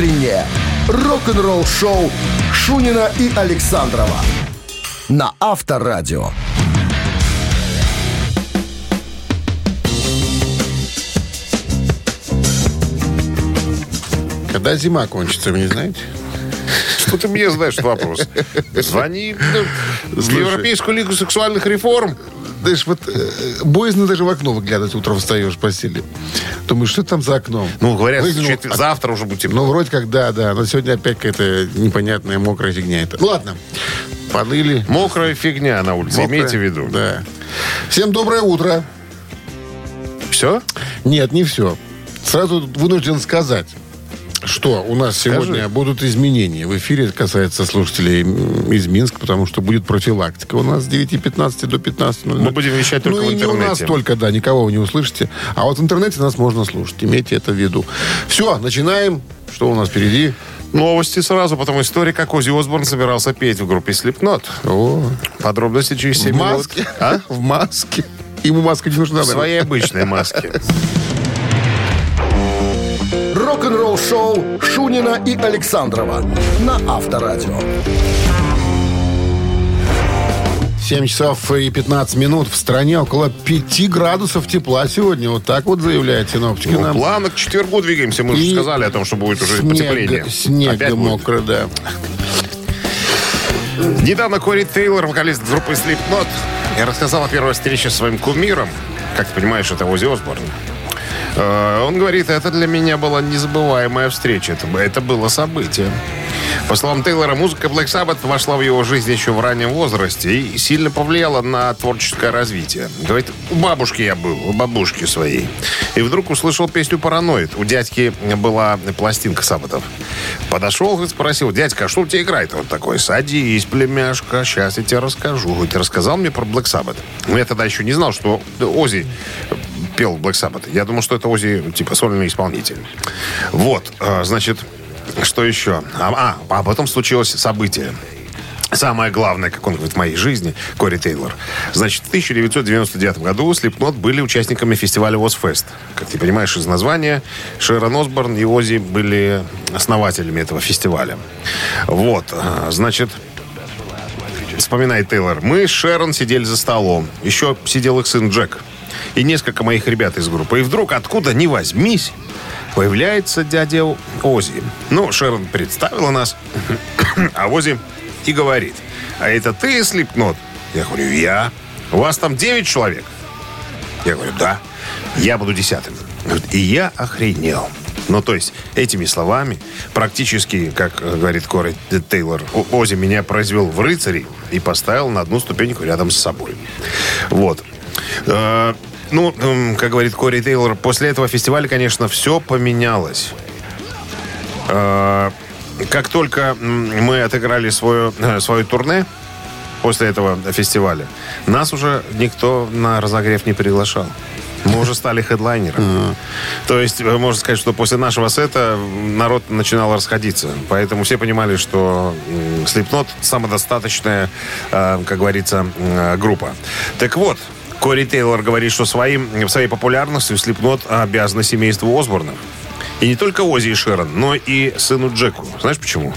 Утреннее рок-н-ролл-шоу Шунина и Александрова на Авторадио. Когда зима кончится, вы не знаете? Что ты мне знаешь вопрос? Звони в Европейскую лигу сексуальных реформ. Знаешь, вот э, боязно даже в окно выглядывать, утром встаешь в постели. Думаешь, что там за окном? Ну, говорят, Выглянул, чуть- завтра уже будет тепло. Ну, вроде как, да, да. Но сегодня опять какая-то непонятная мокрая фигня это. Ну, ладно. Поныли. Мокрая фигня на улице, Мокрая. имейте в виду. Да. Всем доброе утро. Все? Нет, не все. Сразу вынужден сказать, что у нас сегодня будут изменения. В эфире касается слушателей из Минска, потому что будет профилактика. У нас с 9.15 до 15.00. Мы будем вещать только ну, в и не у нас интернете. только, да, никого вы не услышите. А вот в интернете нас можно слушать. Имейте это в виду. Все, начинаем. Что у нас впереди? Новости сразу, потом история, как Ози Осборн собирался петь в группе Slipknot. О, Подробности через в 7 минут. маске. А? В маске. Ему маска не нужна. В своей обычной маске. Рок-н-ролл-шоу Шунина и Александрова на Авторадио. 7 часов и 15 минут. В стране около 5 градусов тепла сегодня. Вот так вот заявляют синоптики Ну, нам. плавно к четвергу двигаемся. Мы И сказали о том, что будет уже Снег, потепление. снег Опять будет. мокрый, да. Недавно Кори Тейлор, вокалист группы Slipknot, я рассказал о первой встрече со своим кумиром. Как ты понимаешь, это Ози Осборн. Э, Он говорит, это для меня была незабываемая встреча. Это, это было событие. По словам Тейлора, музыка Black Sabbath вошла в его жизнь еще в раннем возрасте и сильно повлияла на творческое развитие. Говорит, у бабушки я был, у бабушки своей. И вдруг услышал песню «Параноид». У дядьки была пластинка Саббатов. Подошел, говорит, спросил, дядька, а что у тебя играет? Он такой, садись, племяшка, сейчас я тебе расскажу. Говорит, рассказал мне про Black Sabbath. Но я тогда еще не знал, что Ози пел Black Sabbath. Я думал, что это Ози, типа, сольный исполнитель. Вот, э, значит, что еще? А, а, а потом случилось событие. Самое главное, как он говорит, в моей жизни, Кори Тейлор. Значит, в 1999 году Slipknot были участниками фестиваля Ozfest. Как ты понимаешь из названия, Шерон Осборн и Ози были основателями этого фестиваля. Вот, а, значит, вспоминает Тейлор, мы с Шерон сидели за столом. Еще сидел их сын Джек. И несколько моих ребят из группы. И вдруг, откуда ни возьмись, появляется дядя Ози. Ну, Шерон представила нас, а Ози и говорит, а это ты, Слипнот? Я говорю, я. У вас там 9 человек? Я говорю, да. Я буду десятым. И я охренел. Ну, то есть, этими словами, практически, как э, говорит Кори Тейлор, Ози меня произвел в рыцари и поставил на одну ступеньку рядом с собой. Вот. Ну, как говорит Кори Тейлор, после этого фестиваля, конечно, все поменялось. Э, Как только мы отыграли свое, э, свое турне после этого фестиваля, нас уже никто на разогрев не приглашал. Мы уже стали хедлайнером. То есть, э, можно сказать, что после нашего сета народ начинал расходиться. Поэтому все понимали, что Slipknot самодостаточная, э, как говорится, группа. Так вот, Кори Тейлор говорит, что своим, своей популярностью Slipknot обязаны семейству Осборнов. И не только Ози и Шерон, но и сыну Джеку. Знаешь почему?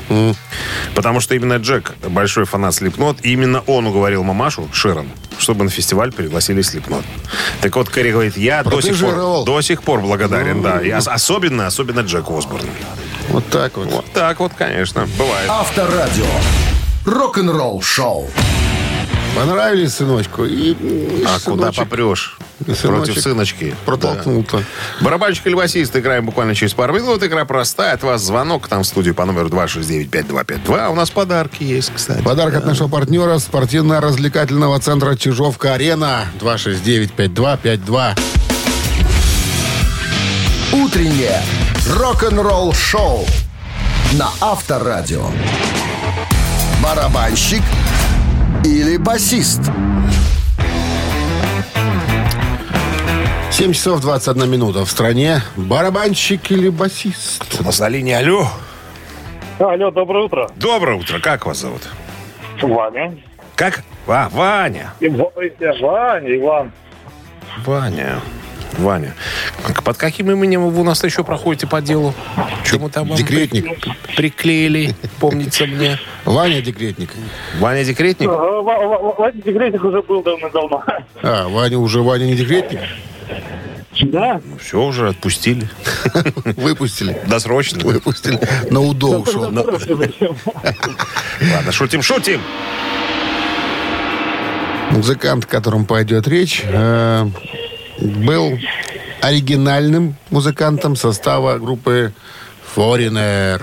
Потому что именно Джек большой фанат Слепнот, и именно он уговорил мамашу, Шерон, чтобы на фестиваль пригласили Слепнот. Так вот, Кэрри говорит, я до сих, пор, до сих пор благодарен, да. И ос- особенно, особенно Джеку Осборну. Вот так вот. Вот так вот, конечно, бывает. Авторадио. Рок-н-ролл-шоу. Понравились сыночку? И, и А куда сыночек попрешь? сыночек Против сыночки. Протолкнул-то. Да. Барабанщик или басист играем буквально через пару минут. Игра простая. От вас звонок там в студию по номеру 269-5252. А у нас подарки есть, кстати. Подарок от нашего партнера спортивно-развлекательного центра Чижовка-Арена. 269-5252. Утреннее рок-н-ролл-шоу на Авторадио. Барабанщик или басист? 7 часов 21 минута. В стране барабанщик или басист? У нас на линии алло. Алло, доброе утро. Доброе утро. Как вас зовут? Ваня. Как? А, Ваня. Ива- э, Ваня, Иван. Ваня. Ваня. Под каким именем вы у нас еще проходите по делу? Чему там вам Декретник. приклеили, помнится мне. Ваня Декретник. Ваня Декретник? Владимир Декретник уже был давно-давно. А, Ваня уже Ваня не Декретник? Да? Ну, все, уже отпустили. Выпустили. Досрочно. Выпустили. На УДО ушел. Ладно, шутим, шутим. Музыкант, о котором пойдет речь, э, был оригинальным музыкантом состава группы Foreigner.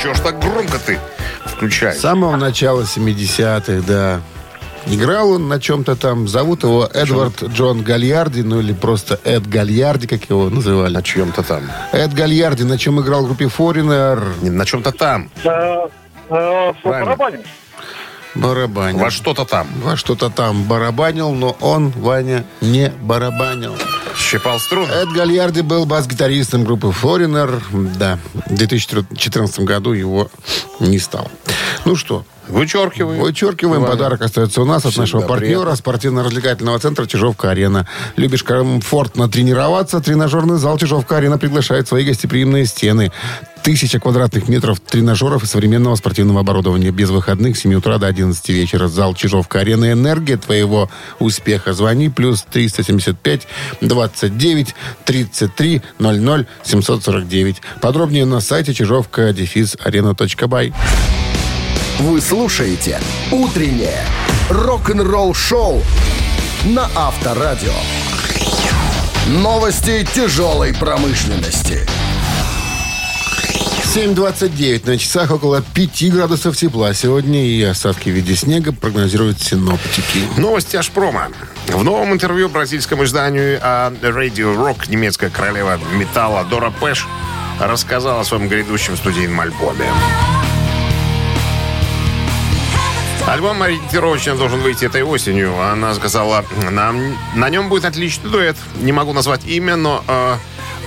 Чего ж так громко ты включай? С самого начала 70-х, да. Играл он на чем-то там. Зовут его Эдвард Джон Гальярди, ну или просто Эд Гальярди, как его называли. На чем-то там. Эд Гальярди, на чем играл в группе Foreigner, Не, На чем-то там. Э, э, Правильно. Барабанил. Во что-то там. Во что-то там барабанил, но он, Ваня, не барабанил. Щипал струны. Эд Гальярди был бас-гитаристом группы Foreigner. Да, в 2014 году его не стало. Ну что, Вычеркивай. Вычеркиваем. Ваня. Подарок остается у нас от Всегда нашего партнера, приятно. спортивно-развлекательного центра «Чижовка-арена». Любишь комфортно тренироваться? Тренажерный зал «Чижовка-арена» приглашает свои гостеприимные стены. Тысяча квадратных метров тренажеров и современного спортивного оборудования. Без выходных с 7 утра до 11 вечера. Зал «Чижовка-арена». Энергия твоего успеха. Звони. Плюс 375 29 33 00 749. Подробнее на сайте чижовка-арена.бай. Вы слушаете «Утреннее рок-н-ролл-шоу» на Авторадио. Новости тяжелой промышленности. 7.29 на часах около 5 градусов тепла. Сегодня и осадки в виде снега прогнозируют синоптики. Новости Ашпрома. В новом интервью бразильскому изданию а, Radio Rock немецкая королева металла Дора Пэш рассказала о своем грядущем студийном альбоме. Альбом ориентировочно должен выйти этой осенью. Она сказала, на, на нем будет отличный дуэт. Не могу назвать имя, но э,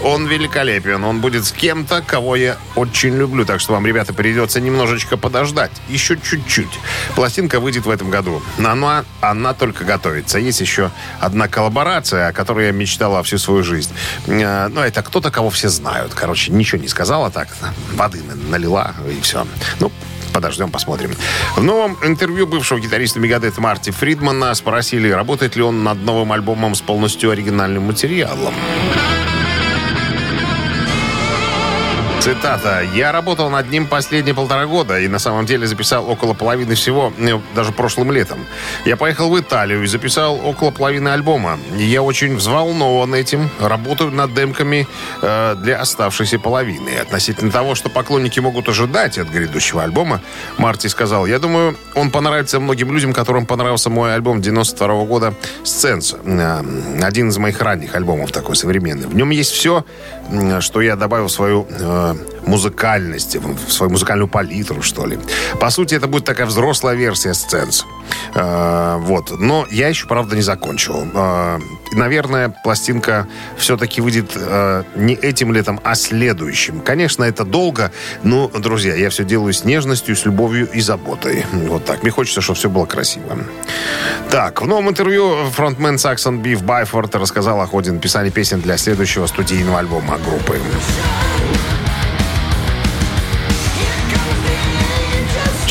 он великолепен. Он будет с кем-то, кого я очень люблю. Так что вам, ребята, придется немножечко подождать. Еще чуть-чуть. Пластинка выйдет в этом году. Но она, она только готовится. Есть еще одна коллаборация, о которой я мечтала всю свою жизнь. Э, ну, это кто-то, кого все знают. Короче, ничего не сказала так. Воды налила, и все. Ну, Подождем, посмотрим. В новом интервью бывшего гитариста Мегадет Марти Фридмана спросили, работает ли он над новым альбомом с полностью оригинальным материалом. Цитата. «Я работал над ним последние полтора года и на самом деле записал около половины всего, э, даже прошлым летом. Я поехал в Италию и записал около половины альбома. Я очень взволнован этим. Работаю над демками э, для оставшейся половины. Относительно того, что поклонники могут ожидать от грядущего альбома, Марти сказал, я думаю, он понравится многим людям, которым понравился мой альбом 92 года «Сценс». Э, Один из моих ранних альбомов такой современный. В нем есть все, что я добавил в свою э, музыкальность, в свою музыкальную палитру, что ли. По сути, это будет такая взрослая версия «Сценс». Э, вот. Но я еще, правда, не закончил. Э, наверное, пластинка все-таки выйдет э, не этим летом, а следующим. Конечно, это долго, но, друзья, я все делаю с нежностью, с любовью и заботой. Вот так. Мне хочется, чтобы все было красиво. Так, в новом интервью фронтмен Саксон Биф Байфорд рассказал о ходе написания песен для следующего студийного альбома группы.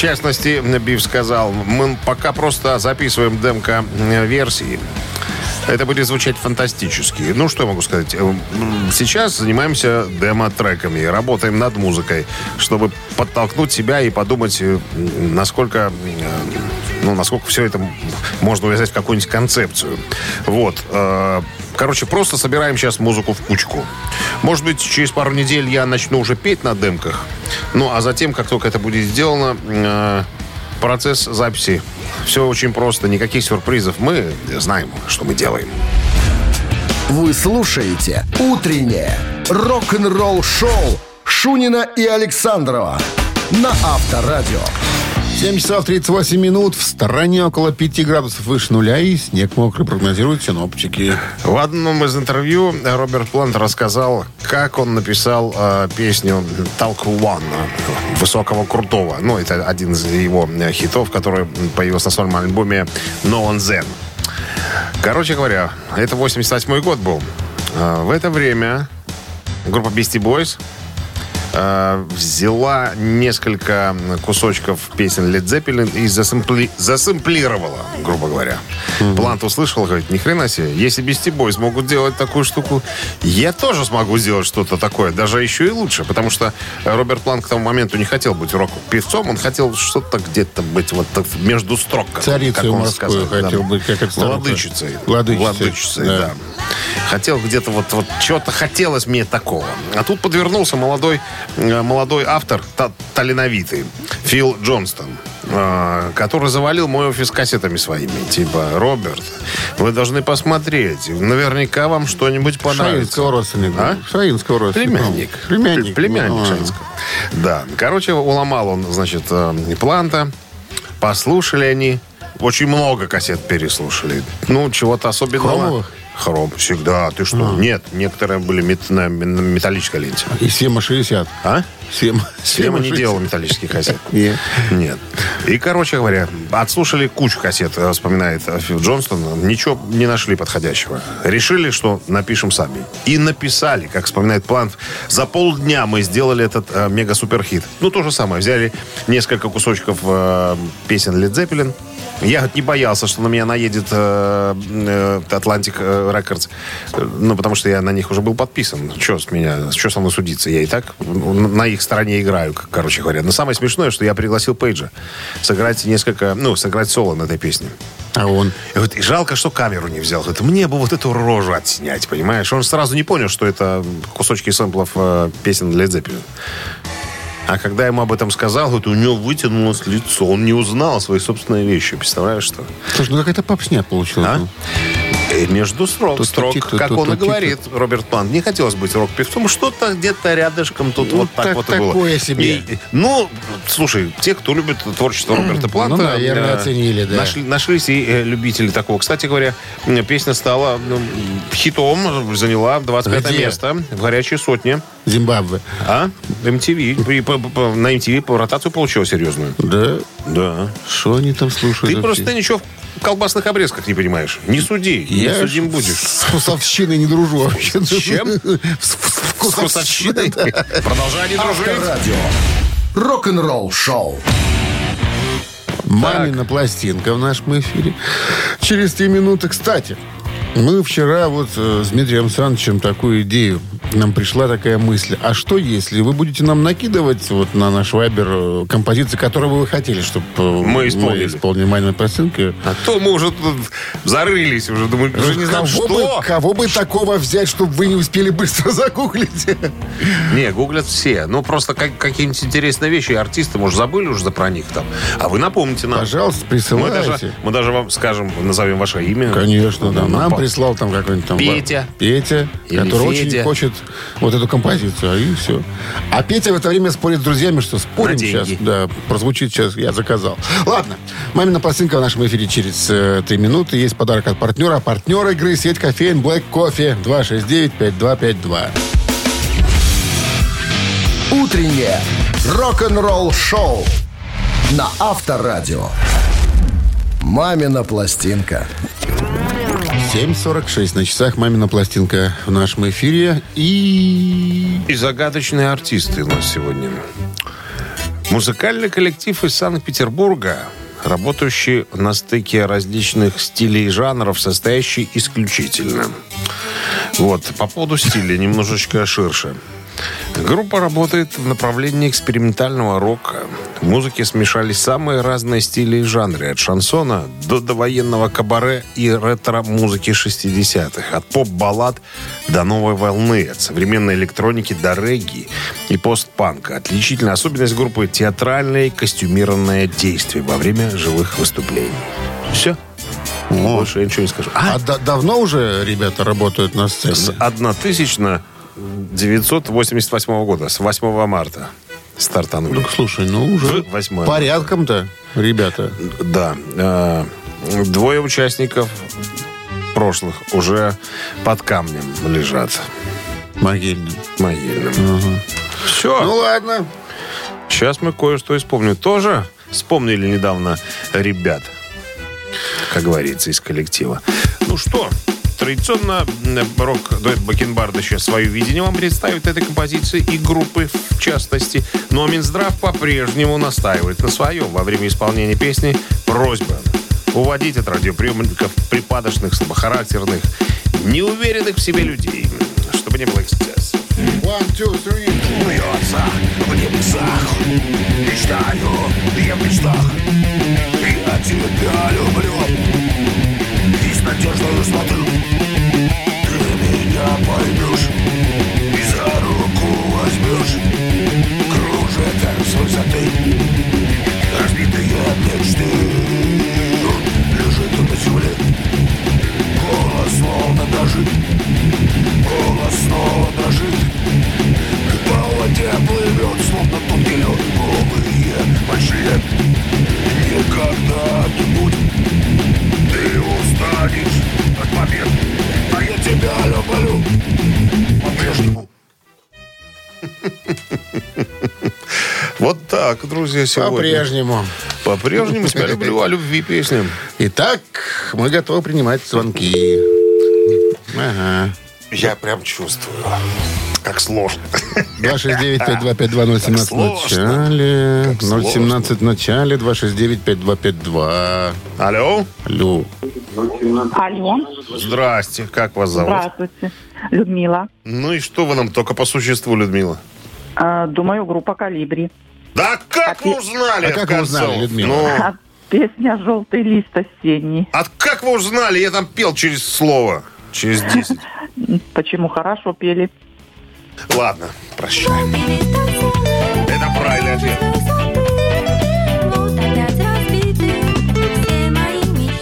Частности, Биф сказал, мы пока просто записываем демка-версии. Это будет звучать фантастически. Ну, что я могу сказать? Э, Сейчас занимаемся демо-треками, работаем над музыкой, чтобы подтолкнуть себя и подумать, э, насколько, э, ну, насколько все это можно увязать в какую-нибудь концепцию. Вот. Короче, просто собираем сейчас музыку в кучку. Может быть, через пару недель я начну уже петь на демках. Ну, а затем, как только это будет сделано, э, процесс записи. Все очень просто, никаких сюрпризов. Мы знаем, что мы делаем. Вы слушаете «Утреннее рок-н-ролл-шоу» Шунина и Александрова на Авторадио. 7 часов 38 минут. В стороне около 5 градусов выше нуля и снег мокрый прогнозируют синоптики. В одном из интервью Роберт Плант рассказал, как он написал э, песню «Talk One» «Высокого крутого». Ну, это один из его э, хитов, который появился на своем альбоме «No One Zen». Короче говоря, это 88 год был. А, В это время группа Beastie Boys э, взяла несколько кусочков песен Led Zeppelin и засэмпли- засэмплировала, грубо говоря. Плант услышал, говорит, ни хрена себе, если Beastie Boys могут делать такую штуку, я тоже смогу сделать что-то такое, даже еще и лучше, потому что Роберт Плант к тому моменту не хотел быть рок-певцом, он хотел что-то где-то быть вот так между строк. как Царицей как он морской сказал, хотел да. быть, как это. Владычицей. Владычицей, Владычицей, да. да. Хотел где-то вот, вот чего-то хотелось мне такого. А тут подвернулся молодой, молодой автор, та- талановитый, Фил Джонстон, э, который завалил мой офис кассетами своими. Типа, Роберт, вы должны посмотреть. Наверняка вам что-нибудь понравится. Шаинского родственника. А? Шаинского родственника. Племянник. Племянник. Племянник А. Шаинского. Да. Короче, уломал он, значит, э, Планта. Послушали они. Очень много кассет переслушали. Ну, чего-то особенного. Хромовых? Хром. Всегда. Ты что? Нет. Некоторые были мет- на, на металлической ленте. И Сема 60. А? Сема, Сема не 60. делал металлических кассет. Нет. Нет. И, короче говоря, отслушали кучу кассет, э, вспоминает э, Фил Джонстон. Ничего не нашли подходящего. Решили, что напишем сами. И написали, как вспоминает План. За полдня мы сделали этот э, мега-суперхит. Ну, то же самое. Взяли несколько кусочков э, песен Led Zeppelin. Я вот не боялся, что на меня наедет э, э, Atlantic э. Э, Ну, потому что я на них уже был подписан. Что с меня, что со мной судиться? Я и так на их стороне играю, короче говоря. Но самое смешное, что я пригласил Пейджа сыграть несколько, ну, сыграть соло на этой песне. А он? И, вот, и жалко, что камеру не взял. Говорит, мне бы вот эту рожу отснять, понимаешь? Он сразу не понял, что это кусочки сэмплов э, песен Led Zeppelin. А когда ему об этом сказал, вот у него вытянулось лицо. Он не узнал свои собственные вещи. Представляешь, что? Слушай, ну какая-то попсня получилась. А? И между строк, Тут строк тут- тут- как тут- он и тут- говорит, Роберт Плант. Не хотелось быть рок-певцом. Что-то где-то рядышком тут Ну, вот так, так- вот и было. такое себе. И- ну, слушай, те, кто любит творчество Роберта Планта... Ну, наверное, э, оценили, да. нашли- нашлись и э, любители такого. Кстати говоря, песня стала ну, хитом, заняла 25 Где? место в горячей сотне. Зимбабве. А? MTV. И по- по- на MTV по ротацию получила серьезную. Да? Да. Что они там слушают? Ты вообще? просто ничего колбасных обрезках не понимаешь. Не суди, не Я судим ж будешь. С вкусовщиной не дружу вообще. С чем? С вкусовщиной. Продолжай не дружить. Рок-н-ролл шоу. Мамина пластинка в нашем эфире. Через три минуты. Кстати, мы вчера вот э, с Дмитрием Александровичем такую идею. Нам пришла такая мысль. А что если вы будете нам накидывать вот на наш вайбер э, композиции, которые вы хотели, чтобы Мы исполнили. исполнили Мамина пластинка? А то мы уже тут зарылись, уже думаю, уже не кого, что. бы, кого бы такого взять, чтобы вы не успели быстро загуглить? Не, гуглят все. Ну, просто как, какие-нибудь интересные вещи. Артисты, может, забыли уже про них там. А вы напомните нам. Пожалуйста, Мы даже, присылайте. мы даже вам скажем, назовем ваше имя. Конечно, да. Ну, Нам по- прислал там какой-нибудь там... Петя. Петя, Или который Федя. очень хочет вот эту композицию, и все. А Петя в это время спорит с друзьями, что спорим сейчас. Да, прозвучит сейчас, я заказал. Ладно, мамина пластинка в нашем эфире через э, три минуты. Есть подарок от партнера. Партнер игры сеть кофеин Black Coffee 269-5252. Утреннее рок-н-ролл шоу на Авторадио. Мамина пластинка. 7.46 на часах мамина пластинка в нашем эфире. И... И загадочные артисты у нас сегодня. Музыкальный коллектив из Санкт-Петербурга, работающий на стыке различных стилей и жанров, состоящий исключительно. Вот, по поводу стиля немножечко ширше. Группа работает в направлении экспериментального рока. В музыке смешались самые разные стили и жанры. От шансона до довоенного кабаре и ретро-музыки 60-х. От поп-баллад до новой волны. От современной электроники до регги и постпанка. Отличительная особенность группы – театральное и костюмированное действие во время живых выступлений. Все. Больше я ничего не скажу. А, А да- давно уже ребята работают на сцене? с 1988 года, с 8 марта стартанули. Ну, слушай, ну уже В восьмое. порядком-то, ребята. Да. э, Двое участников прошлых уже под камнем лежат Могильным. могильным. Все. Ну ладно. Сейчас мы кое-что исполним. Тоже вспомнили недавно ребят, как говорится, из коллектива. Ну что, традиционно рок-дуэт Бакенбарда сейчас свое видение вам представит этой композиции и группы в частности. Но Минздрав по-прежнему настаивает на своем во время исполнения песни «Просьба» уводить от радиоприемников припадочных, слабохарактерных, неуверенных в себе людей, чтобы не было эксцессов. One, two, three. Бьется в небесах Мечтаю, я в мечтах Я тебя люблю Надеждой смотрю. Ты меня поймешь И за руку возьмешь. Кружит с высоты Разбитые мечты. Лежит на земле. Голос словно дрожит. Голос снова дрожит. По воде плывет, словно тонкий лед. Голубые большие Никогда-нибудь Ты устанешь от побед А я тебя люблю По-прежнему Вот так, друзья, сегодня. По-прежнему. По-прежнему тебя люблю, о любви песня. Итак, мы готовы принимать звонки. Ага. Я прям чувствую, как сложно. 269-525-2017 в начале. Как сложно. 017 в начале. 269-5252. Алло? Алло. Алло, Здрасте, как вас зовут? здравствуйте. Людмила. Ну и что вы нам только по существу, Людмила? Э, Думаю, группа «Калибри». Да как вы узнали? А как вы узнали, Людмила? Ну, А Песня «Желтый лист осенний». а как вы узнали? Я там пел через слово. Через 10. Почему хорошо пели? Ладно, прощай. Это правильный ответ.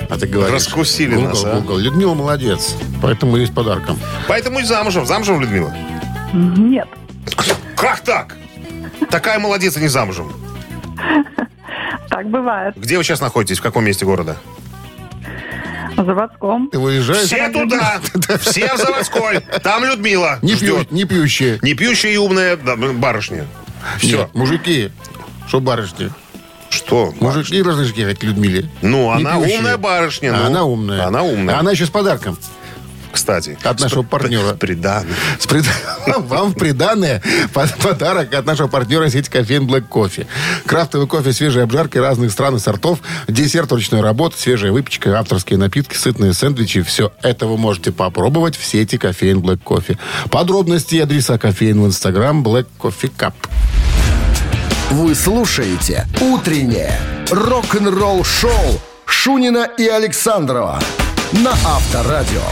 А ты говоришь. Раскусили Гугл, нас, а? Гугл. Людмила молодец. Поэтому и с подарком. Поэтому и замужем. Замужем, Людмила? Нет. Как так? Такая молодец, а не замужем. Так бывает. Где вы сейчас находитесь? В каком месте города? В заводском. Ты выезжаешь? Все туда! Все в заводской! Там Людмила Не, пью, ждет. не пьющие. Не пьющая и умная да, барышня. Все. Нет, мужики. Что барышни? Что? Мужики разрешки к Людмиле. Ну, Не она пьющие. умная барышня. Ну. она умная. Она умная. Она еще с подарком. Кстати. От нашего партнера. Приданный. С прид- Вам в приданное под- подарок от нашего партнера сети кофеин Black Coffee. Крафтовый кофе, свежие обжарки разных стран и сортов, десерт ручной работы, свежая выпечка, авторские напитки, сытные сэндвичи. Все это вы можете попробовать в сети кофеин Black Coffee. Подробности и адреса кофеин в Инстаграм Black Coffee Cup. Вы слушаете «Утреннее рок-н-ролл-шоу» Шунина и Александрова на Авторадио.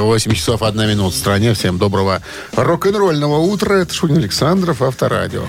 8 часов 1 минута в стране. Всем доброго рок-н-ролльного утра. Это Шунин Александров, Авторадио.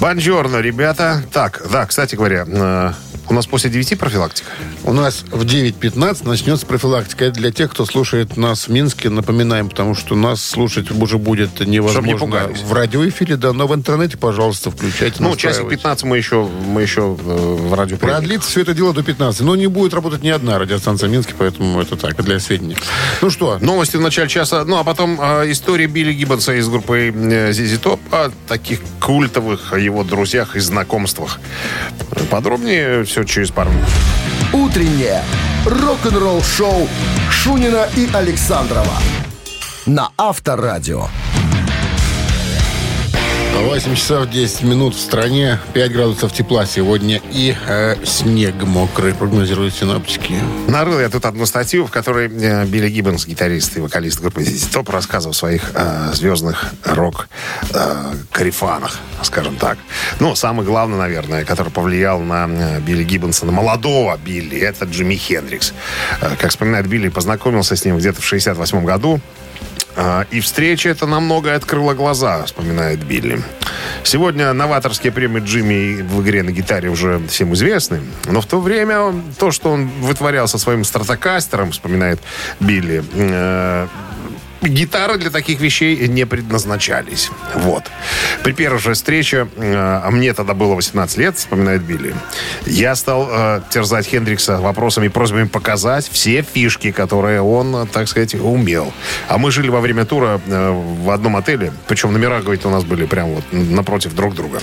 Бонжорно, ребята. Так, да, кстати говоря, э, у нас после 9 профилактика. У нас в 9.15 начнется профилактика. Это для тех, кто слушает нас в Минске. Напоминаем, потому что нас слушать уже будет не невозможно пугались. в радиоэфире, да, но в интернете, пожалуйста, включайте. Ну, часик настраивайте. 15 мы еще, мы еще э, в радио Продлится все это дело до 15. Но не будет работать ни одна радиостанция Минске, поэтому это так, для сведения. Ну что, Новости в начале часа. Ну, а потом э, история Билли Гиббонса из группы э, ZZ Top о таких культовых его друзьях и знакомствах. Подробнее все через пару минут. Утреннее рок-н-ролл-шоу Шунина и Александрова на Авторадио. 8 часов 10 минут в стране, 5 градусов тепла сегодня и э, снег мокрый, прогнозируют синоптики. Нарыл я тут одну статью, в которой э, Билли Гиббонс, гитарист и вокалист группы Top, рассказывал о своих э, звездных рок-карифанах, скажем так. Ну, самый главный, наверное, который повлиял на э, Билли Гиббонса, на молодого Билли, это Джимми Хендрикс. Э, как вспоминает Билли, познакомился с ним где-то в 68 году. А, И встреча это намного открыла глаза, вспоминает Билли. Сегодня новаторские премии Джимми в игре на гитаре уже всем известны. Но в то время то, что он вытворял со своим стратокастером, вспоминает Билли, э, гитары для таких вещей не предназначались. Вот. При первой же встрече, э, а мне тогда было 18 лет, вспоминает Билли, я стал э, терзать Хендрикса вопросами и просьбами показать все фишки, которые он, э, так сказать, умел. А мы жили во время тура э, в одном отеле, причем номера, говорит, у нас были прямо вот напротив друг друга.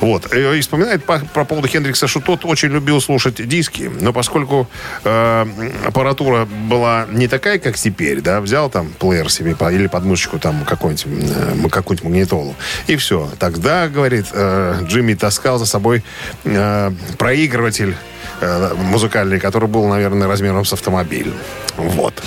Вот. И вспоминает по, по поводу Хендрикса, что тот очень любил слушать диски, но поскольку э, аппаратура была не такая, как теперь, да, взял там плеер себе или подмышечку там какой-нибудь, э, какую-нибудь магнитолу, и все. Тогда, говорит, э, Джимми таскал за собой э, проигрыватель музыкальный, который был, наверное, размером с автомобиль. Вот.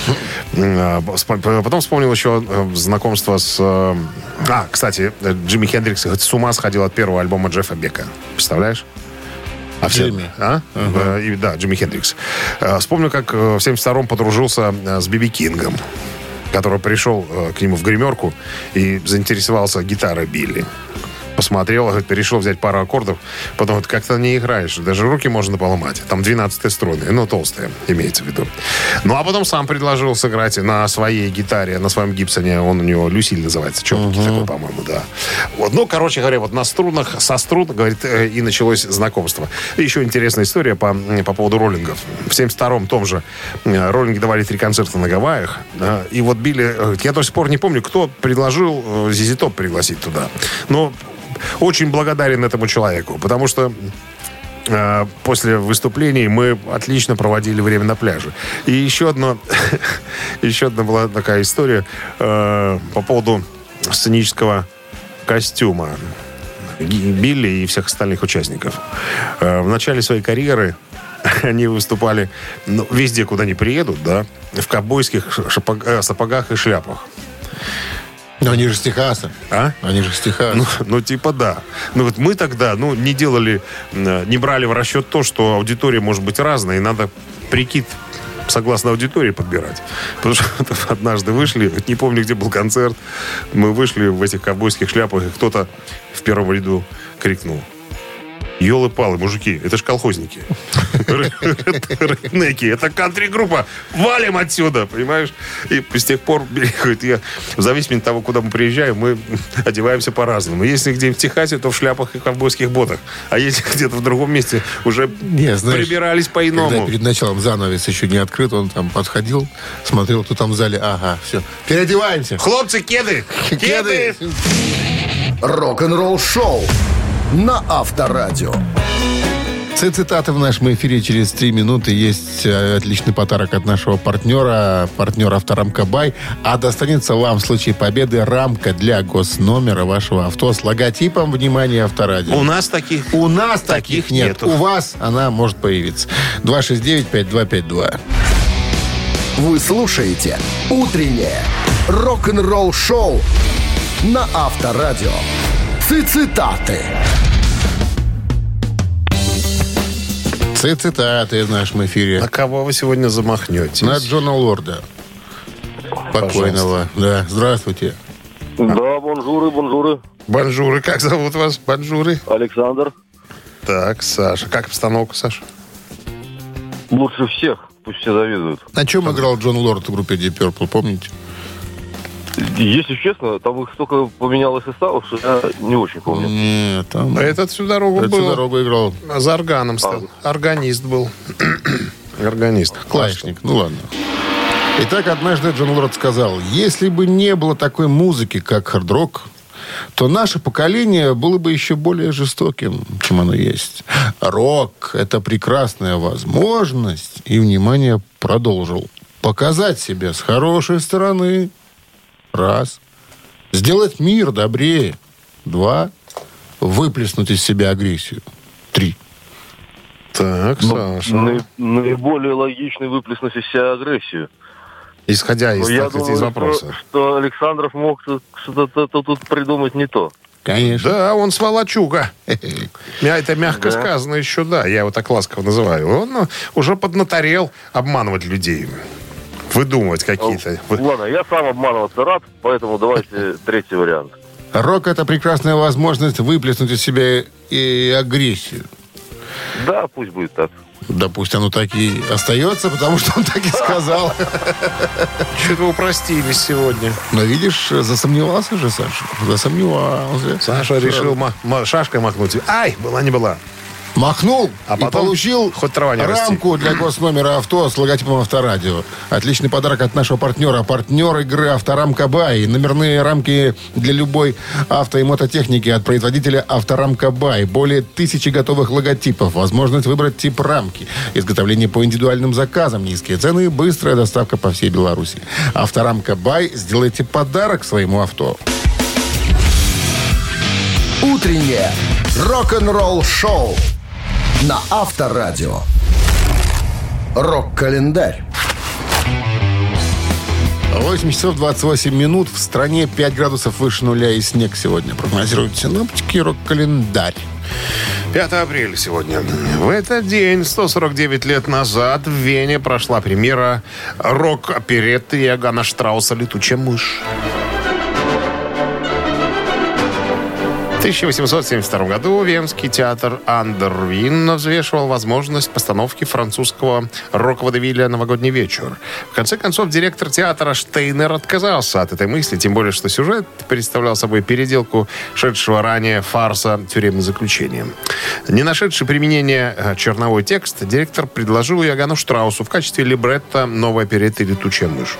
Потом вспомнил еще знакомство с... А, кстати, Джимми Хендрикс с ума сходил от первого альбома Джеффа Бека. Представляешь? А все, Джимми. А? И, да, Джимми Хендрикс. Вспомню, как в 72-м подружился с Биби Кингом, который пришел э, к нему в гримерку и заинтересовался гитарой Билли. Посмотрел, говорит, решил взять пару аккордов. Потом, говорит, как-то не играешь. Даже руки можно поломать. Там 12 струны. Ну, толстые, имеется в виду. Ну, а потом сам предложил сыграть на своей гитаре, на своем Гибсоне. Он у него Люсиль называется. Четкий такой, по-моему, да. Вот. Ну, короче говоря, вот на струнах, со струн, говорит, э, и началось знакомство. И еще интересная история по, по поводу роллингов. В 72-м том же э, роллинги давали три концерта на Гавайях. И вот Билли, э, я до сих пор не помню, кто предложил Зизи Топ пригласить туда. Но очень благодарен этому человеку, потому что э, после выступлений мы отлично проводили время на пляже. И еще одно, еще одна была такая история э, по поводу сценического костюма Билли и всех остальных участников. Э, в начале своей карьеры они выступали ну, везде, куда они приедут, да, в ковбойских шапог- э, сапогах и шляпах. Но они же с Техаса. А? Они же с Техаса. Ну, ну, типа да. Ну, вот мы тогда, ну, не делали, не брали в расчет то, что аудитория может быть разная, и надо прикид согласно аудитории подбирать. Потому что однажды вышли, не помню, где был концерт, мы вышли в этих ковбойских шляпах, и кто-то в первом ряду крикнул. Елы-палы, мужики, это ж колхозники. Реднеки, это кантри-группа. Валим отсюда, понимаешь? И с тех пор, говорит, я, в зависимости от того, куда мы приезжаем, мы одеваемся по-разному. Если где-нибудь в Техасе, то в шляпах и ковбойских ботах. А если где-то в другом месте, уже Не, знаешь, прибирались Когда по-иному. перед началом занавес еще не открыт, он там подходил, смотрел, кто там в зале. Ага, все. Переодеваемся. Хлопцы, кеды! Кеды! Рок-н-ролл шоу на Авторадио. Цитаты в нашем эфире через три минуты. Есть э, отличный подарок от нашего партнера, партнера авторамка Бай. А достанется вам в случае победы рамка для госномера вашего авто с логотипом «Внимание, Авторадио». У нас таких... У нас таких, Таких нет. нету. У вас она может появиться. 269-5252. Вы слушаете «Утреннее рок-н-ролл-шоу» на Авторадио. Цитаты. Цитаты в нашем эфире. На кого вы сегодня замахнетесь? На Джона Лорда. Покойного. Да. Здравствуйте. Да, бонжуры, бонжуры. Бонжуры, как зовут вас? Бонжуры. Александр. Так, Саша. Как обстановка, Саша? Лучше всех. Пусть все завидуют. На чем играл Джон Лорд в группе Deep Purple, помните? Если честно, там их столько поменялось составов, что я не очень помню. Нет, там... Этот всю дорогу Эту был. дорогу играл За органом стал. Органист был. Органист. клавишник. Ну ладно. Итак, однажды Джон Лорд сказал, если бы не было такой музыки, как хард-рок, то наше поколение было бы еще более жестоким, чем оно есть. Рок – это прекрасная возможность, и, внимание, продолжил, показать себя с хорошей стороны. Раз. Сделать мир добрее. Два. Выплеснуть из себя агрессию. Три. Так, Саша. Наи- наиболее логичный выплеснуть из себя агрессию. Исходя из, я так сказать, из думаю, вопроса. что, что Александров мог тут- что-то тут- придумать не то. Конечно. Да, он сволочуга. Это мягко Да. сказано еще, да. Я его так ласково называю. Он ну, уже поднаторел обманывать людей. Выдумывать какие-то. Вы- Ладно, я сам обманываться рад, поэтому давайте третий вариант. Рок – это прекрасная возможность выплеснуть из себя и агрессию. Да, пусть будет так. Да пусть оно так и остается, потому что он так и сказал. Что-то вы упростились сегодня. Но видишь, засомневался же Саша. Засомневался. Саша решил шашкой махнуть. Ай, была не была. Махнул А и потом получил хоть трава не рамку для госномера авто с логотипом Авторадио. Отличный подарок от нашего партнера. Партнер игры Авторамка Бай. Номерные рамки для любой авто и мототехники от производителя Авторамка Бай. Более тысячи готовых логотипов. Возможность выбрать тип рамки. Изготовление по индивидуальным заказам. Низкие цены и быстрая доставка по всей Беларуси. Авторамка Бай. Сделайте подарок своему авто. Утреннее рок-н-ролл-шоу на Авторадио. Рок-календарь. 8 часов 28 минут. В стране 5 градусов выше нуля и снег сегодня. Прогнозируют синоптики рок-календарь. 5 апреля сегодня. В этот день, 149 лет назад, в Вене прошла премьера рок-оперетты Иоганна Штрауса «Летучая мышь». 1872 году Венский театр Андервин взвешивал возможность постановки французского рок-водевиля «Новогодний вечер». В конце концов, директор театра Штейнер отказался от этой мысли, тем более, что сюжет представлял собой переделку шедшего ранее фарса «Тюремное заключение». Не нашедший применения э, черновой текст, директор предложил Иоганну Штраусу в качестве либретто новой оперетты «Летучая мышь».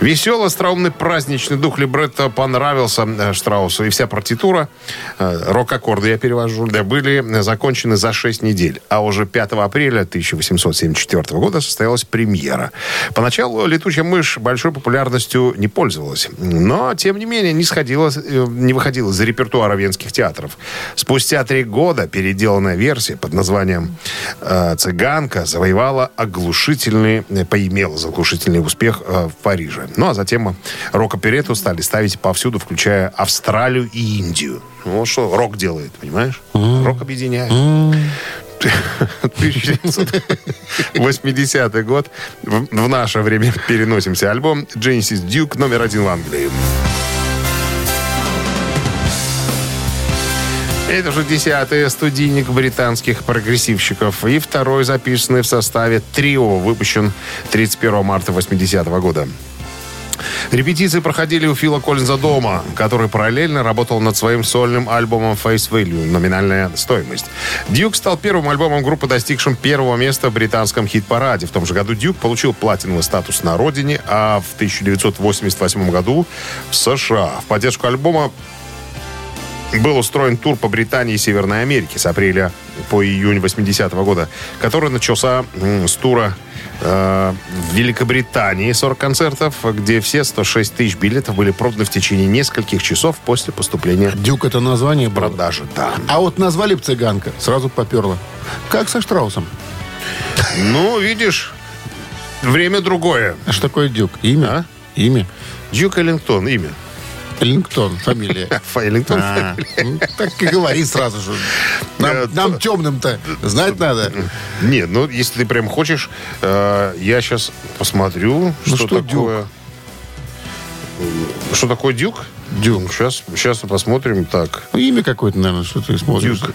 Веселый, остроумный, праздничный дух либретто понравился э, Штраусу, и вся партитура рок-аккорды я перевожу, да, были закончены за 6 недель. А уже 5 апреля 1874 года состоялась премьера. Поначалу «Летучая мышь» большой популярностью не пользовалась. Но, тем не менее, не, сходила, э, не выходила за репертуара венских театров. Спустя три года переделанная версия под названием э, «Цыганка» завоевала оглушительный, э, поимела заглушительный успех э, в Париже. Ну, а затем рок-оперету стали ставить повсюду, включая Австралию и Индию. Ну, Вот что рок делает, понимаешь? Рок объединяет. 1980 год. В, в наше время переносимся. Альбом Genesis Duke номер один в Англии. Это уже десятый студийник британских прогрессивщиков и второй записанный в составе трио, выпущен 31 марта 80 года. Репетиции проходили у Фила Коллинза дома, который параллельно работал над своим сольным альбомом Face Value, номинальная стоимость. Дюк стал первым альбомом группы, достигшим первого места в британском хит-параде. В том же году Дюк получил платиновый статус на родине, а в 1988 году в США. В поддержку альбома был устроен тур по Британии и Северной Америке с апреля по июнь 80 года, который начался с тура в Великобритании 40 концертов, где все 106 тысяч билетов были проданы в течение нескольких часов после поступления Дюк это название продажи. Да. А вот назвали бы цыганка, сразу поперла. Как со Штраусом. Ну, видишь, время другое. А что такое Дюк? Имя? А? Имя. Дюк Эллингтон, имя. Эллингтон, фамилия. Эллингтон. А, ну, так и говори сразу же. Нам, то- темным-то знать надо. Нет, ну, если ты прям хочешь, э, я сейчас посмотрю, Ну, что, такое... Что такое дюк? Дюк. Сейчас, сейчас посмотрим. Так, Ну, имя какое-то, наверное, что ты смотришь. дюк.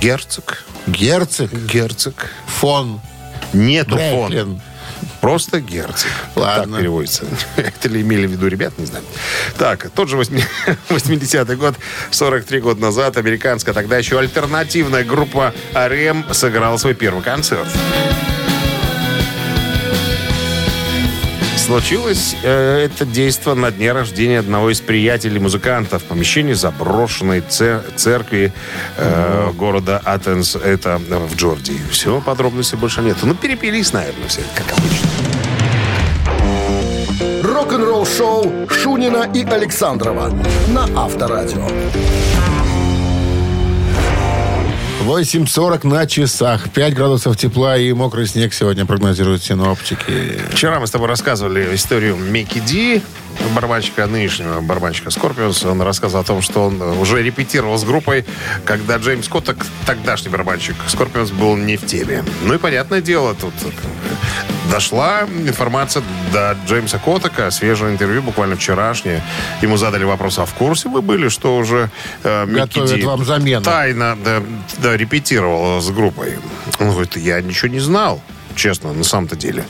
Герцог. Герцог. Герцог. Фон. Нету фон. Просто герцог. Ладно. Так переводится. Это ли имели в виду ребят, не знаю. Так, тот же 80-й год, 43 года назад, американская тогда еще альтернативная группа Арем сыграла свой первый концерт. Случилось э, это действо на дне рождения одного из приятелей музыкантов в помещении заброшенной це- церкви э, города Атенс, это в Джорджии. Все, подробностей больше нет. Ну, перепились, наверное, все, как обычно. Рок-н-ролл-шоу Шунина и Александрова на Авторадио. 8.40 на часах. 5 градусов тепла и мокрый снег сегодня прогнозируют синоптики. Вчера мы с тобой рассказывали историю Микки Ди, барабанщика, нынешнего барабанщика Скорпионс. Он рассказывал о том, что он уже репетировал с группой, когда Джеймс Коттак, тогдашний барабанщик Скорпионс, был не в теме. Ну и понятное дело, тут дошла информация до Джеймса Коттака, свежее интервью, буквально вчерашнее. Ему задали вопрос, а в курсе вы были, что уже э, Готовят вам замену. тайно да, да, репетировал с группой? Он говорит, я ничего не знал честно, на самом-то деле.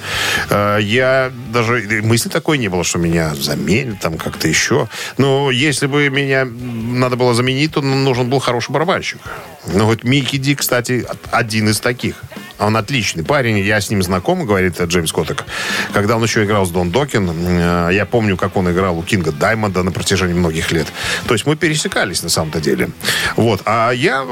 Э, Я даже мысли такой не было, что меня заменят там как-то еще. Но если бы меня надо было заменить, то нужен был хороший барабанщик. Ну вот Микки Ди, кстати, один из таких. Он отличный парень, я с ним знаком, говорит Джеймс Коттек. Когда он еще играл с Дон Докин, э, я помню, как он играл у Кинга Даймонда на протяжении многих лет. То есть мы пересекались на самом-то деле. Вот. А я,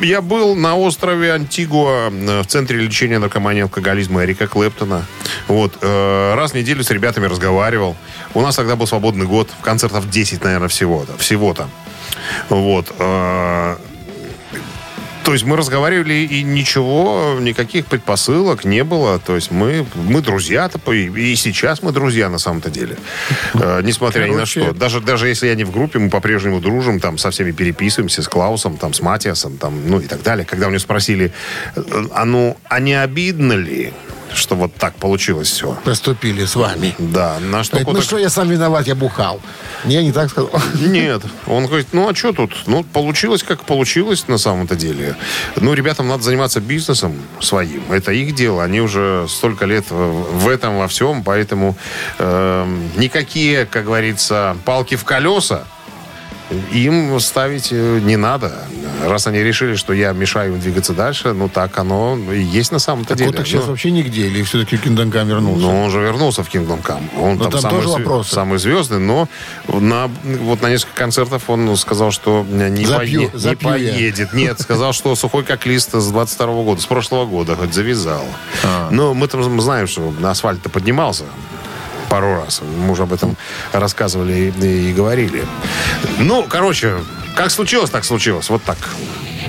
я был на острове Антигуа э, в центре лечения наркомании алкоголизма Эрика Клэптона. Вот. Э, Раз в неделю с ребятами разговаривал. У нас тогда был свободный год. Концертов 10, наверное, всего-то. Всего-то. Вот. То есть мы разговаривали, и ничего, никаких предпосылок не было. То есть мы, мы друзья-то, и сейчас мы друзья на самом-то деле. Э, несмотря ни на что. Даже, даже если я не в группе, мы по-прежнему дружим, там, со всеми переписываемся, с Клаусом, там, с Матиасом, там, ну и так далее. Когда у него спросили, э, а ну, а не обидно ли, что вот так получилось все? Поступили с вами. Да, на что Говорит, ну что, я сам виноват, я бухал. Не, не так сказал. Нет. Он говорит, ну а что тут? Ну, получилось, как получилось на самом-то деле. Ну, ребятам надо заниматься бизнесом своим. Это их дело. Они уже столько лет в этом, во всем. Поэтому э, никакие, как говорится, палки в колеса им ставить э, не надо. Раз они решили, что я мешаю им двигаться дальше, ну так оно и есть на самом-то деле. Коток сейчас Ну, вообще нигде, или все-таки Kingdom Come вернулся? ну, он же вернулся в Kingdom Come. Он Но там самый, тоже вопросы. самый звездный, но на, вот на несколько концертов он сказал, что не, Запью- не запью я. поедет. Нет, сказал, что сухой как лист с 22 года, с прошлого года, хоть завязал. А. Но мы там знаем, что на асфальт-то поднимался пару раз. Мы уже об этом рассказывали и, и говорили. Ну, короче, как случилось, так случилось. Вот так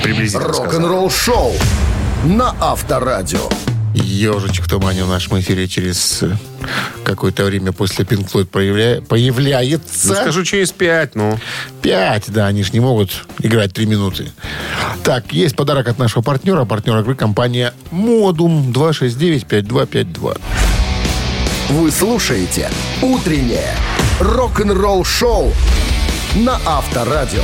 приблизительно. Рок-н-ролл шоу на Авторадио. Ежичек в тумане в нашем эфире через э, какое-то время после Pink Floyd проявля- появляется. Ну, скажу, через пять, ну. Пять, да, они же не могут играть три минуты. Так, есть подарок от нашего партнера. Партнер игры компания Модум 269-5252. Вы слушаете «Утреннее рок-н-ролл-шоу» на Авторадио.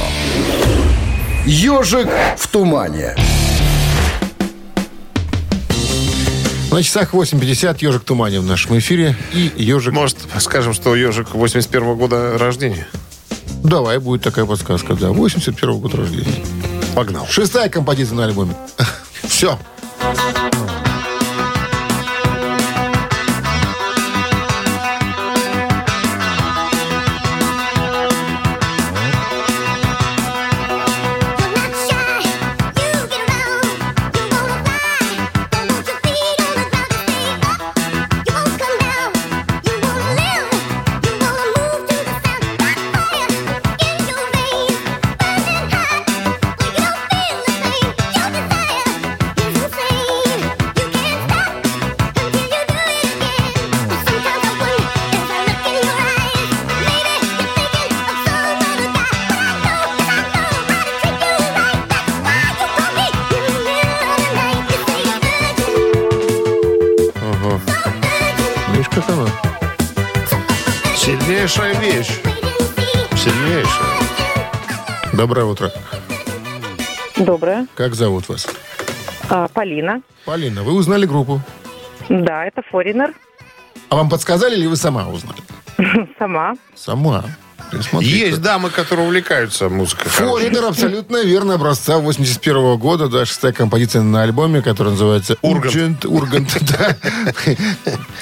«Ежик в тумане». На часах 8.50 ежик в тумане в нашем эфире. И ежик... Может, скажем, что ежик 81 года рождения? Давай, будет такая подсказка, да. 81 года рождения. Погнал. Шестая композиция на альбоме. Все. Видишь, зовут вас? А, Полина. Полина, вы узнали группу. Да, это Форинер. А вам подсказали или вы сама узнали? Сама. Сама. Смотри, Есть дамы, которые увлекаются музыкой. Форинер абсолютно верно. Образца 81 года. Да, шестая композиция на альбоме, которая называется Ургант. Urgent. Ургант. да.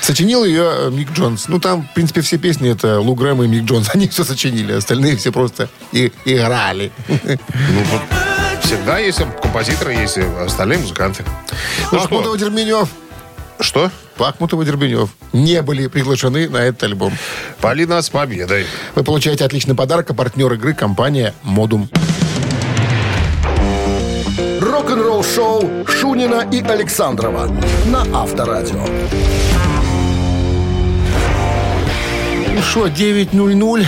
Сочинил ее э, Мик Джонс. Ну, там, в принципе, все песни это Лу Грэм и Мик Джонс. Они все сочинили. Остальные все просто и, играли. Ну, вот всегда есть композиторы, есть и остальные музыканты. Ну Пахмутов что? и Дербенев. Что? Пахмутов и Дербенев не были приглашены на этот альбом. Полина с победой. Вы получаете отличный подарок, а партнер игры компания «Модум». Рок-н-ролл шоу Шунина и Александрова на Авторадио. Ну что, 9.00.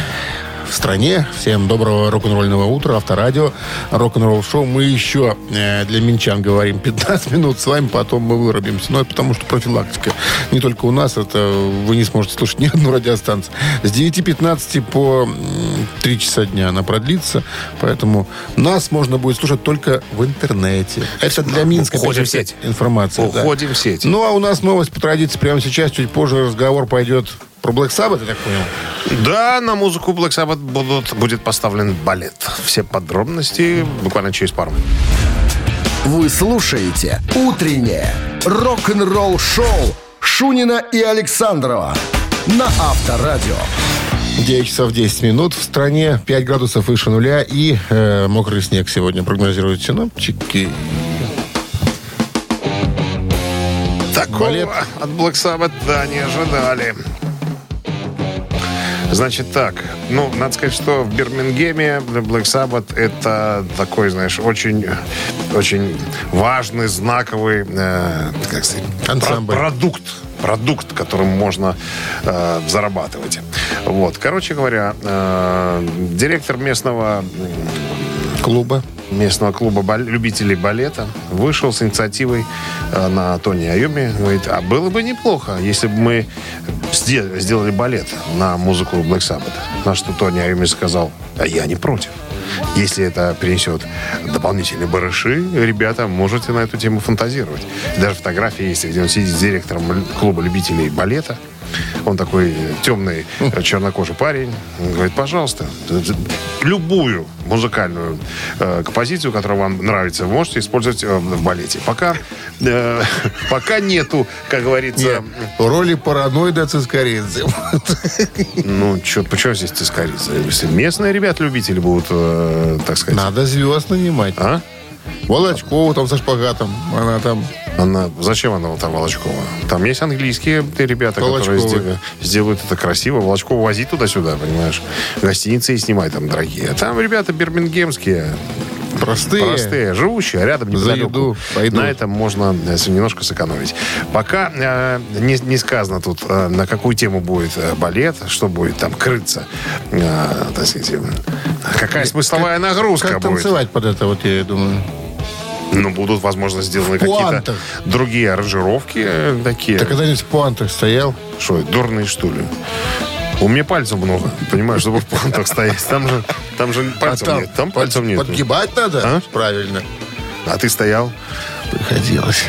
в стране. Всем доброго рок-н-ролльного утра. Авторадио, рок-н-ролл шоу. Мы еще э, для минчан говорим 15 минут. С вами потом мы вырубимся. Но это потому, что профилактика. Не только у нас. Это вы не сможете слушать ни одну радиостанцию. С 9.15 по м, 3 часа дня она продлится. Поэтому нас можно будет слушать только в интернете. Это для Минска. Уходим в сеть. Информация. да. Уходим в сеть. Ну, а у нас новость по традиции прямо сейчас. Чуть позже разговор пойдет про Black Sabbath, я так понял. Да, на музыку Black Sabbath будут, будет поставлен балет. Все подробности буквально через пару минут. Вы слушаете «Утреннее рок-н-ролл-шоу» Шунина и Александрова на Авторадио. 9 часов 10 минут. В стране 5 градусов выше нуля и э, мокрый снег сегодня прогнозируют синоптики. Такого Балет. от Black Sabbath, да, не ожидали. Значит так, ну, надо сказать, что в Бирмингеме Black Sabbath это такой, знаешь, очень, очень важный, знаковый, э, как сказать, Ансамбль. про- продукт, продукт, которым можно э, зарабатывать. Вот, короче говоря, э, директор местного Клуба. местного клуба бол- любителей балета вышел с инициативой э, на Тони Айоми. Говорит, а было бы неплохо, если бы мы сде- сделали балет на музыку Black Sabbath. На что Тони Айоми сказал, а я не против. Если это принесет дополнительные барыши, ребята, можете на эту тему фантазировать. Даже фотографии есть, где он сидит с директором клуба любителей балета. Он такой темный, э, чернокожий парень. Он говорит, пожалуйста, любую музыкальную э, композицию, которая вам нравится, вы можете использовать э, в балете. Пока, э, пока нету, как говорится... Роли параноида цискоридзе. Ну, чё, почему здесь цискарица? Если местные ребят любители будут, э, так сказать... Надо звезд нанимать. А? Волочкову там со шпагатом. Она там... Она, зачем она там Волочкова? Там есть английские ребята, которые Волочковы. сдел- сделают это красиво. Волочкова вози туда-сюда, понимаешь? Гостиницы и снимай там дорогие. Там ребята бирмингемские, Простые. простые, живущие, а рядом За неподалеку. еду пойдут. На этом можно немножко сэкономить. Пока э, не, не сказано тут, э, на какую тему будет э, балет, что будет там крыться. э, так сказать, э, какая смысловая нагрузка Как будет. танцевать под это, вот я думаю. Ну, будут, возможно, сделаны какие-то пуантах. другие аранжировки э, такие. Ты когда-нибудь в пуантах стоял? Что, дурные, что ли? У меня пальцев много, понимаешь, чтобы в плантах стоять. Там же, там же пальцев А там нет. Там пальцев нет. Подгибать надо? А? Правильно. А ты стоял? Приходилось.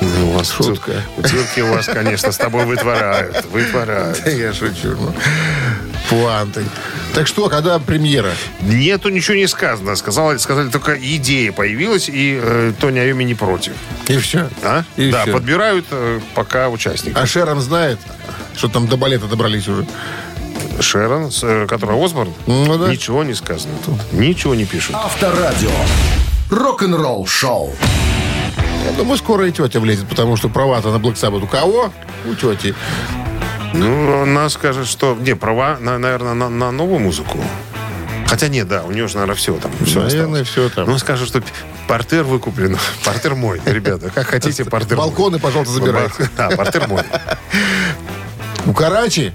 Ну, у вас Шутка. Бутылки у вас, конечно, с тобой вытворяют. Вытворяют. Я шучу. ну. Пуанты. Так что, когда премьера? Нету, ничего не сказано. Сказали, сказали только идея появилась, и э, Тони Айоми не против. И все. А? И да, всё. подбирают э, пока участников. А Шерон знает, что там до балета добрались уже? Шерон, с, э, которая Осборн, Ну да. ничего не сказано тут. Ничего не пишут. Авторадио. Рок-н-ролл шоу. Я думаю, скоро и тетя влезет, потому что права-то на Black Sabbath у кого? У тети. Ну, она скажет, что... Не, права, на- наверное, на, на новую музыку. Хотя нет, да, у нее же, наверное, все там. Все Наверное, все там. Ну, скажет, что портер выкуплен. Портер мой, ребята. Как хотите, портер. Балконы, пожалуйста, забирайте. Да, портер мой. У Карачи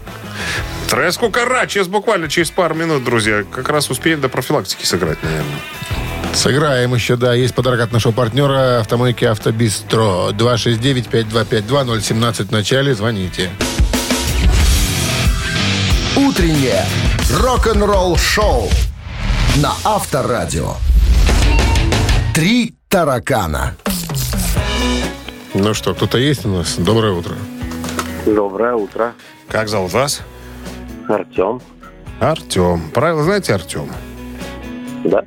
Треску Кара, через буквально через пару минут, друзья. Как раз успеем до профилактики сыграть, наверное. Сыграем еще, да. Есть подарок от нашего партнера автомойки Автобистро. 269-5252-017 в начале. Звоните. Утреннее рок-н-ролл шоу на Авторадио. Три таракана. Ну что, кто-то есть у нас? Доброе утро. Доброе утро. Как зовут вас? Артем. Артем. Правила знаете, Артем? Да.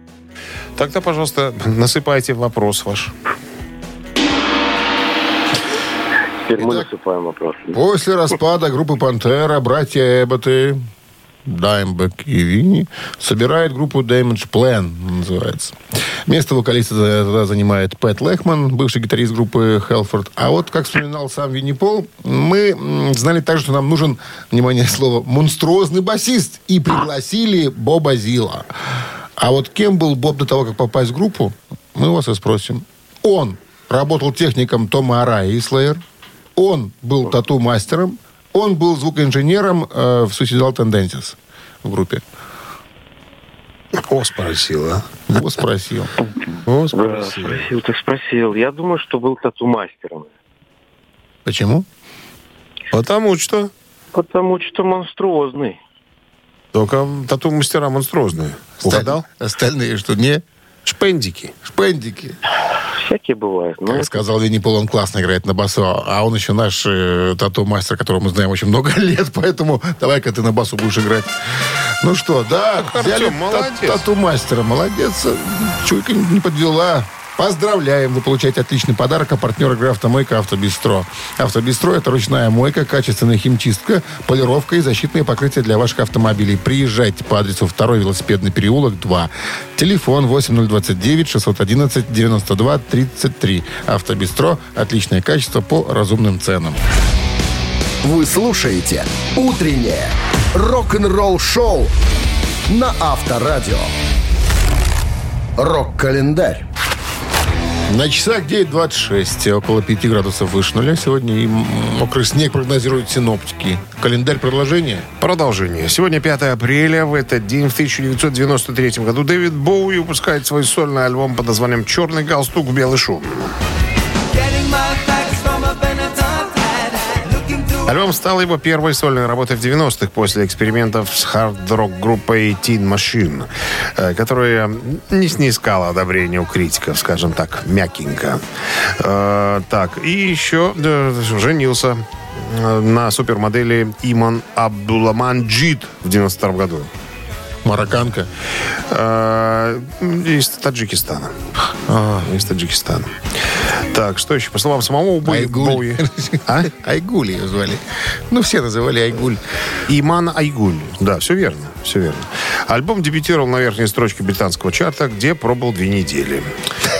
Тогда, пожалуйста, насыпайте вопрос ваш. Теперь мы Итак. насыпаем вопрос. После распада группы «Пантера» братья Эбботы, Даймбек и Винни собирают группу Damage Plan, называется. Место вокалиста тогда занимает Пэт Лехман, бывший гитарист группы Хелфорд. А вот, как вспоминал сам Винни Пол, мы знали также, что нам нужен, внимание, слово, монструозный басист. И пригласили Боба Зила. А вот кем был Боб до того, как попасть в группу, мы вас и спросим. Он работал техником Тома Арая и Slayer. Он был тату-мастером. Он был звукоинженером э, в Suicidal Tendencies в группе. О, спросила. Его спросил. О, Да, спросил. спросил, так спросил. Я думаю, что был тату-мастером. Почему? Потому что Потому что монструозный. только тату-мастера монструозные. Угадал? Остальные что, не? Шпендики. Шпендики. Всякие бывают. Ну, Как сказал Винни Пол, он классно играет на басу, а он еще наш э, тату-мастер, которого мы знаем очень много лет, поэтому давай-ка ты на басу будешь играть. Ну что, да, Артем, взяли та- молодец. тату-мастера, молодец, чуйка не подвела. Поздравляем! Вы получаете отличный подарок, а партнер игры «Автомойка Автобестро». «Автобестро» — это ручная мойка, качественная химчистка, полировка и защитные покрытия для ваших автомобилей. Приезжайте по адресу 2 велосипедный переулок, 2. Телефон 8029-611-92-33. «Автобестро» — отличное качество по разумным ценам. Вы слушаете «Утреннее рок-н-ролл-шоу» на Авторадио. Рок-календарь. На часах 9.26, около 5 градусов выше нуля сегодня, и мокрый снег прогнозируют синоптики. Календарь продолжения? Продолжение. Сегодня 5 апреля. В этот день, в 1993 году, Дэвид Боуи выпускает свой сольный альбом под названием «Черный галстук в белый шум». Альбом стал его первой сольной работой в 90-х после экспериментов с хард-рок группой Teen Machine, э, которая не снискала одобрения у критиков, скажем так, мягенько. Э, Так, и еще женился э, на супермодели Иман Абдуламанджид в 92 году. Марокканка. Из Таджикистана. Из Таджикистана. Так, что еще? По словам самого Боуи... Айгуль. А? Айгуль ее звали. Ну, все называли Айгуль. Иман Айгуль. Да, все верно, все верно. Альбом дебютировал на верхней строчке британского чарта, где пробыл две недели.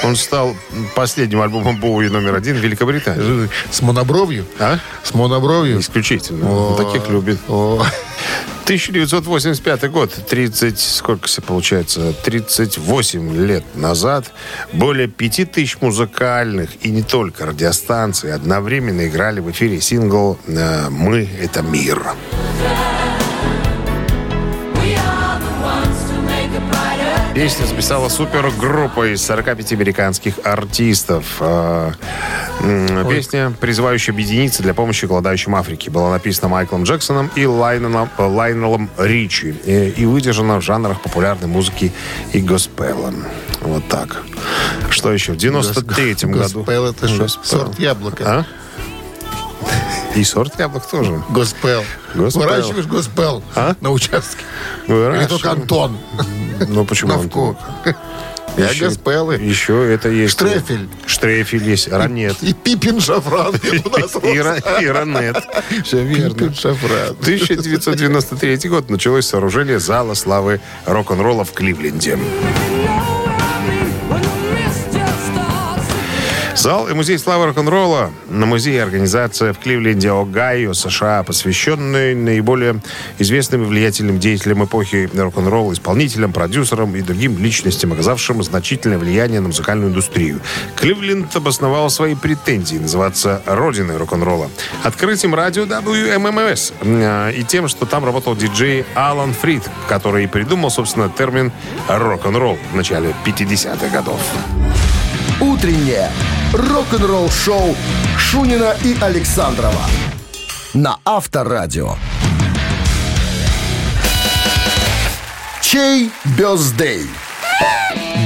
Он стал последним альбомом Боуи номер один в Великобритании. С монобровью? А? С монобровью? Исключительно. О. Таких любит. О, 1985 год, 30, сколько себе получается, 38 лет назад, более 5000 музыкальных и не только радиостанций одновременно играли в эфире сингл э, «Мы – это мир». Песню записала супергруппа из 45 американских артистов. А, Песня, призывающая объединиться для помощи голодающим Африке, была написана Майклом Джексоном и Лайнелом, Лайнелом Ричи и, и выдержана в жанрах популярной музыки и госпела. Вот так. Что еще? В 93-м году. Госпел это что? Сорт яблока. А? И сорт яблок тоже. Госпел. Госпел. Выращиваешь госпел А? на участке. Или Выращиваю. только Антон. Ну почему? На Антон? вкус. Я Еще- госпелы. Еще это есть. Штрефель. Штрефель есть. Ранет. И Пипин Шафран. У нас И, и Ранет. Все верно. Пипин Шафран. 1993 год началось сооружение зала славы рок-н-ролла в Кливленде. Зал и музей славы рок-н-ролла на музее организация в Кливленде, Огайо, США, посвященные наиболее известным и влиятельным деятелям эпохи рок-н-ролла, исполнителям, продюсерам и другим личностям, оказавшим значительное влияние на музыкальную индустрию. Кливленд обосновал свои претензии называться родиной рок-н-ролла. Открытием радио WMMS э, и тем, что там работал диджей Алан Фрид, который придумал, собственно, термин рок-н-ролл в начале 50-х годов. Утреннее рок-н-ролл-шоу Шунина и Александрова на Авторадио. Чей бездей?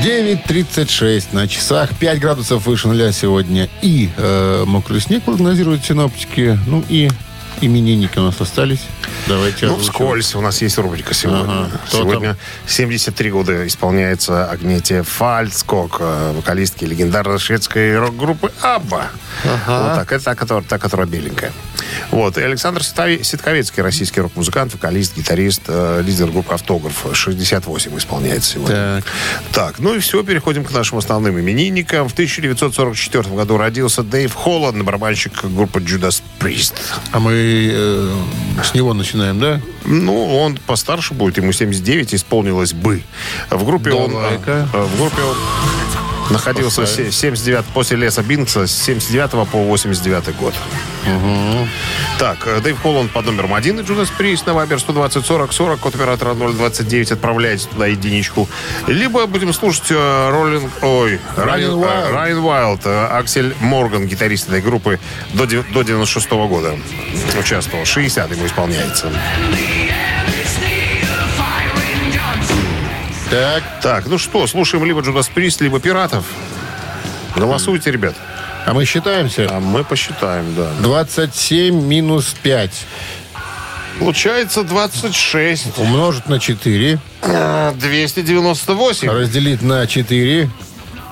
9.36 на часах, 5 градусов выше нуля сегодня. И э, мокрый снег прогнозируют синоптики. Ну и именинники у нас остались. Давайте Ну, озвучим. вскользь. У нас есть рубрика сегодня. Ага. Кто Сегодня 73 года исполняется Агнете Фальцкок, э, вокалистки легендарной шведской рок-группы «Абба». Вот так. Это та, которая, та, которая беленькая. Вот. И Александр Ситковецкий, российский рок-музыкант, вокалист, гитарист, э, лидер группы «Автограф». 68 исполняется сегодня. Так. Так, ну и все, переходим к нашим основным именинникам. В 1944 году родился Дэйв Холланд, барабанщик группы Judas Priest. А мы э, с него начинаем, да? Ну, он постарше будет, ему 79 исполнилось бы. В группе он... Давай-ка. э, В группе он... Находился с 79 после леса Бинкса с 79 по 89 год. Так, э, Дэйв Холланд под номером один и Джудас Прист на Вайбер 120 40 40, код оператора 029, отправляйте туда единичку. Либо будем слушать э, Роллинг... Ой, Райан, Уайлд. Райан Уайлд, э, Аксель Морган, гитарист этой группы, до, до 96 года участвовал. 60 ему исполняется. Так, Так, ну что, слушаем либо Джудас Прист, либо Пиратов. Голосуйте, ребят. а мы считаемся. А мы посчитаем, да. 27 минус 5 Получается 26. умножить на 4, А, 298. разделить на 4,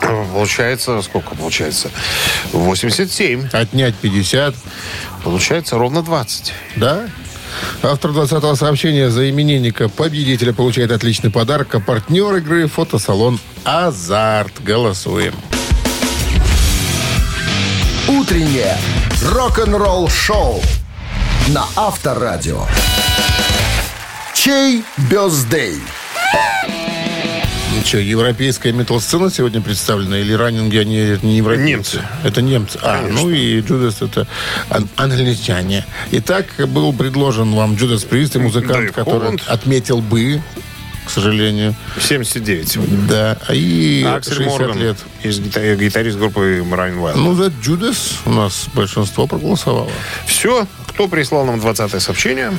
Получается, сколько получается? 87. отнять 50. Получается ровно 20. Да? Автор 20-го сообщения за именинника победителя получает отличный подарок, а партнер игры фотосалон «Азарт». Голосуем. Утреннее рок-н-ролл-шоу на Авторадио. Чей бездей? Ну что, европейская метал-сцена сегодня представлена или раннинги, они не европейцы? Немцы. Это немцы. А, Конечно. ну и Джудас это ан- англичане. Итак, был предложен вам Джудас Прист, музыкант, Дэйв который Холланд. отметил бы, к сожалению. 79 сегодня. Да, и Аксель 60 Морган, лет. из гита- гитарист группы Райан Уайлд. Ну, за Джудас у нас большинство проголосовало. Все. Кто прислал нам 20 сообщение?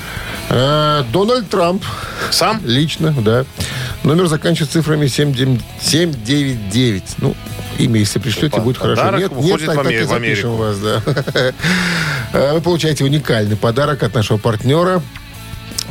Э, Дональд Трамп. Сам? Лично, да. Номер заканчивается цифрами 79 799. Ну, имя, если пришлете, будет хорошо. Нет, нет, так, в так и запишем вас, да. Э, Вы получаете уникальный подарок от нашего партнера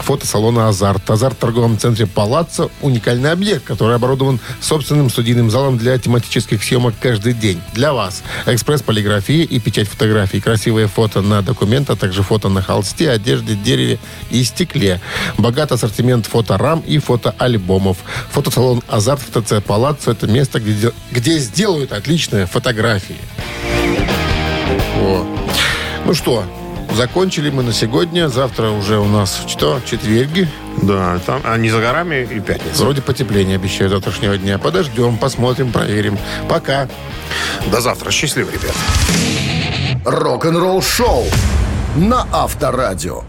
фотосалона «Азарт». «Азарт» в торговом центре «Палаццо» – уникальный объект, который оборудован собственным студийным залом для тематических съемок каждый день. Для вас экспресс-полиграфия и печать фотографий, красивые фото на документ, а также фото на холсте, одежде, дереве и стекле. Богат ассортимент фоторам и фотоальбомов. Фотосалон «Азарт» в ТЦ «Палаццо» – это место, где, де- где сделают отличные фотографии. Во. Ну что, закончили мы на сегодня. Завтра уже у нас что? Четверги. Да, там, а не за горами и пятница. Вроде потепление обещают завтрашнего дня. Подождем, посмотрим, проверим. Пока. До завтра. Счастливо, ребят. Рок-н-ролл-шоу на Авторадио.